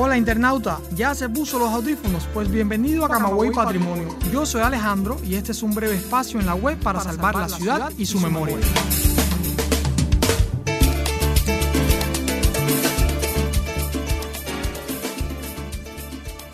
Hola internauta, ¿ya se puso los audífonos? Pues bienvenido a Camagüey Patrimonio. Yo soy Alejandro y este es un breve espacio en la web para salvar la ciudad y su memoria.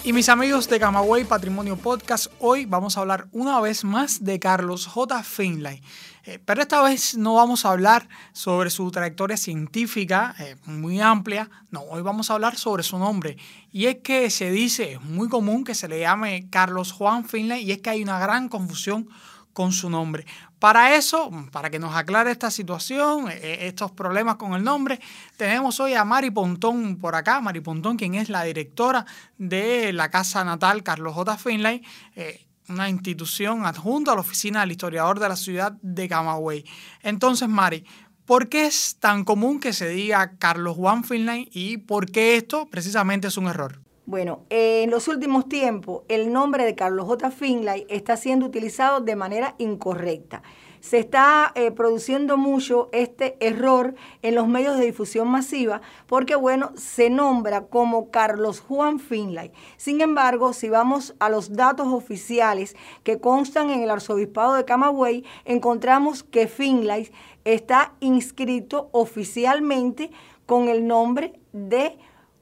Y mis amigos de Camagüey Patrimonio Podcast, hoy vamos a hablar una vez más de Carlos J. Finlay. Eh, pero esta vez no vamos a hablar sobre su trayectoria científica eh, muy amplia, no, hoy vamos a hablar sobre su nombre. Y es que se dice, es muy común que se le llame Carlos Juan Finlay y es que hay una gran confusión con su nombre. Para eso, para que nos aclare esta situación, eh, estos problemas con el nombre, tenemos hoy a Mari Pontón por acá, Mari Pontón, quien es la directora de la Casa Natal Carlos J. Finlay, eh, una institución adjunta a la oficina del historiador de la ciudad de Camagüey. Entonces, Mari, ¿por qué es tan común que se diga Carlos Juan Finlay y por qué esto precisamente es un error? Bueno, en los últimos tiempos el nombre de Carlos J. Finlay está siendo utilizado de manera incorrecta. Se está eh, produciendo mucho este error en los medios de difusión masiva porque, bueno, se nombra como Carlos Juan Finlay. Sin embargo, si vamos a los datos oficiales que constan en el arzobispado de Camagüey, encontramos que Finlay está inscrito oficialmente con el nombre de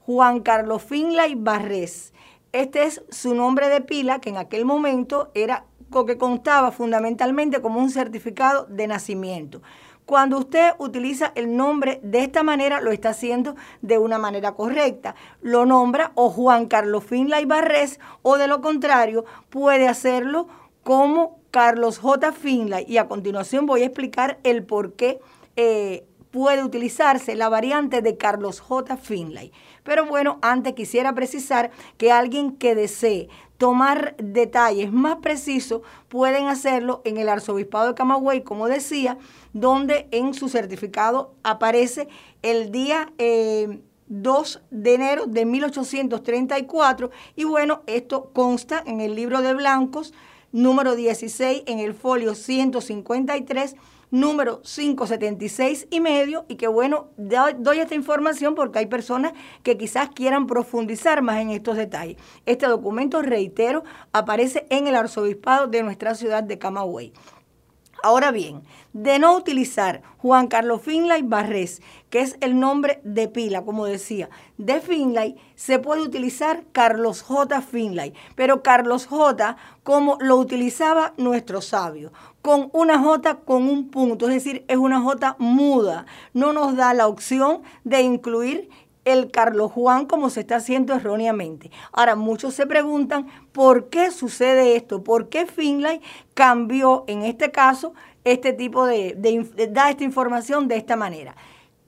Juan Carlos Finlay Barrés. Este es su nombre de pila, que en aquel momento era lo que constaba fundamentalmente como un certificado de nacimiento. Cuando usted utiliza el nombre de esta manera, lo está haciendo de una manera correcta. Lo nombra o Juan Carlos Finlay Barrés o de lo contrario, puede hacerlo como Carlos J. Finlay. Y a continuación voy a explicar el por qué eh, puede utilizarse la variante de Carlos J. Finlay. Pero bueno, antes quisiera precisar que alguien que desee tomar detalles más precisos pueden hacerlo en el arzobispado de Camagüey, como decía, donde en su certificado aparece el día... 2 eh, de enero de 1834 y bueno, esto consta en el libro de blancos número 16 en el folio 153 número 576 y medio y que bueno, doy esta información porque hay personas que quizás quieran profundizar más en estos detalles. Este documento, reitero, aparece en el arzobispado de nuestra ciudad de Camagüey. Ahora bien, de no utilizar Juan Carlos Finlay Barrés, que es el nombre de pila, como decía, de Finlay, se puede utilizar Carlos J. Finlay, pero Carlos J. como lo utilizaba nuestro sabio, con una J con un punto, es decir, es una J muda, no nos da la opción de incluir el Carlos Juan como se está haciendo erróneamente. Ahora, muchos se preguntan por qué sucede esto, por qué Finlay cambió en este caso este tipo de, da esta información de esta manera.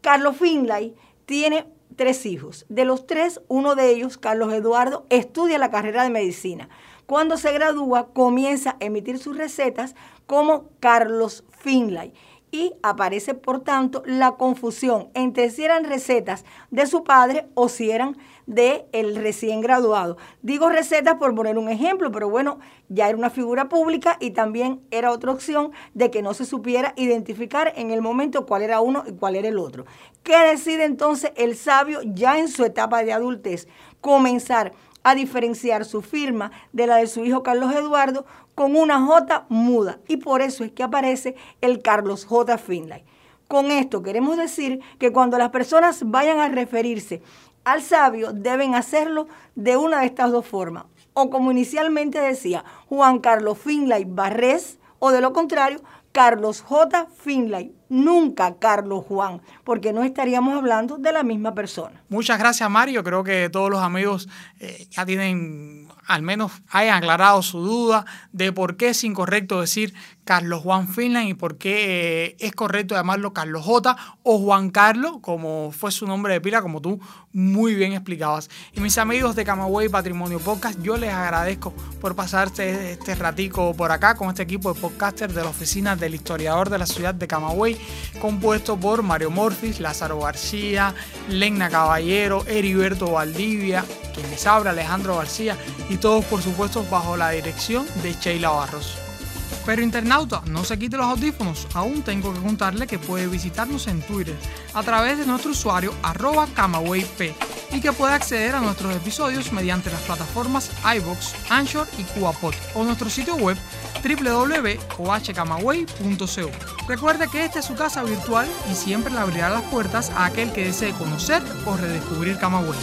Carlos Finlay tiene tres hijos. De los tres, uno de ellos, Carlos Eduardo, estudia la carrera de medicina. Cuando se gradúa, comienza a emitir sus recetas como Carlos Finlay y aparece por tanto la confusión entre si eran recetas de su padre o si eran de el recién graduado. Digo recetas por poner un ejemplo, pero bueno, ya era una figura pública y también era otra opción de que no se supiera identificar en el momento cuál era uno y cuál era el otro. ¿Qué decide entonces el sabio ya en su etapa de adultez? Comenzar a diferenciar su firma de la de su hijo Carlos Eduardo con una J muda y por eso es que aparece el Carlos J. Finlay. Con esto queremos decir que cuando las personas vayan a referirse al sabio deben hacerlo de una de estas dos formas. O como inicialmente decía Juan Carlos Finlay Barrés, o de lo contrario, Carlos J. Finlay, nunca Carlos Juan, porque no estaríamos hablando de la misma persona. Muchas gracias, Mario. Creo que todos los amigos eh, ya tienen, al menos hayan aclarado su duda de por qué es incorrecto decir Carlos Juan Finland y por qué eh, es correcto llamarlo Carlos J o Juan Carlos, como fue su nombre de pila, como tú muy bien explicabas. Y mis amigos de Camagüey Patrimonio Podcast, yo les agradezco por pasarse este ratico por acá con este equipo de podcasters de la oficina del historiador de la ciudad de Camagüey, compuesto por Mario Morfis, Lázaro García, Legna Caballero, Heriberto Valdivia, quien les habla, Alejandro García, y todos por supuesto bajo la dirección de Sheila Barros. Pero internauta, no se quite los audífonos, aún tengo que contarle que puede visitarnos en Twitter a través de nuestro usuario arroba camawayp y que puede acceder a nuestros episodios mediante las plataformas iBox, Anchor y CubaPod o nuestro sitio web www.ohcamaway.co. Recuerde que esta es su casa virtual y siempre le abrirá las puertas a aquel que desee conocer o redescubrir Camagüey.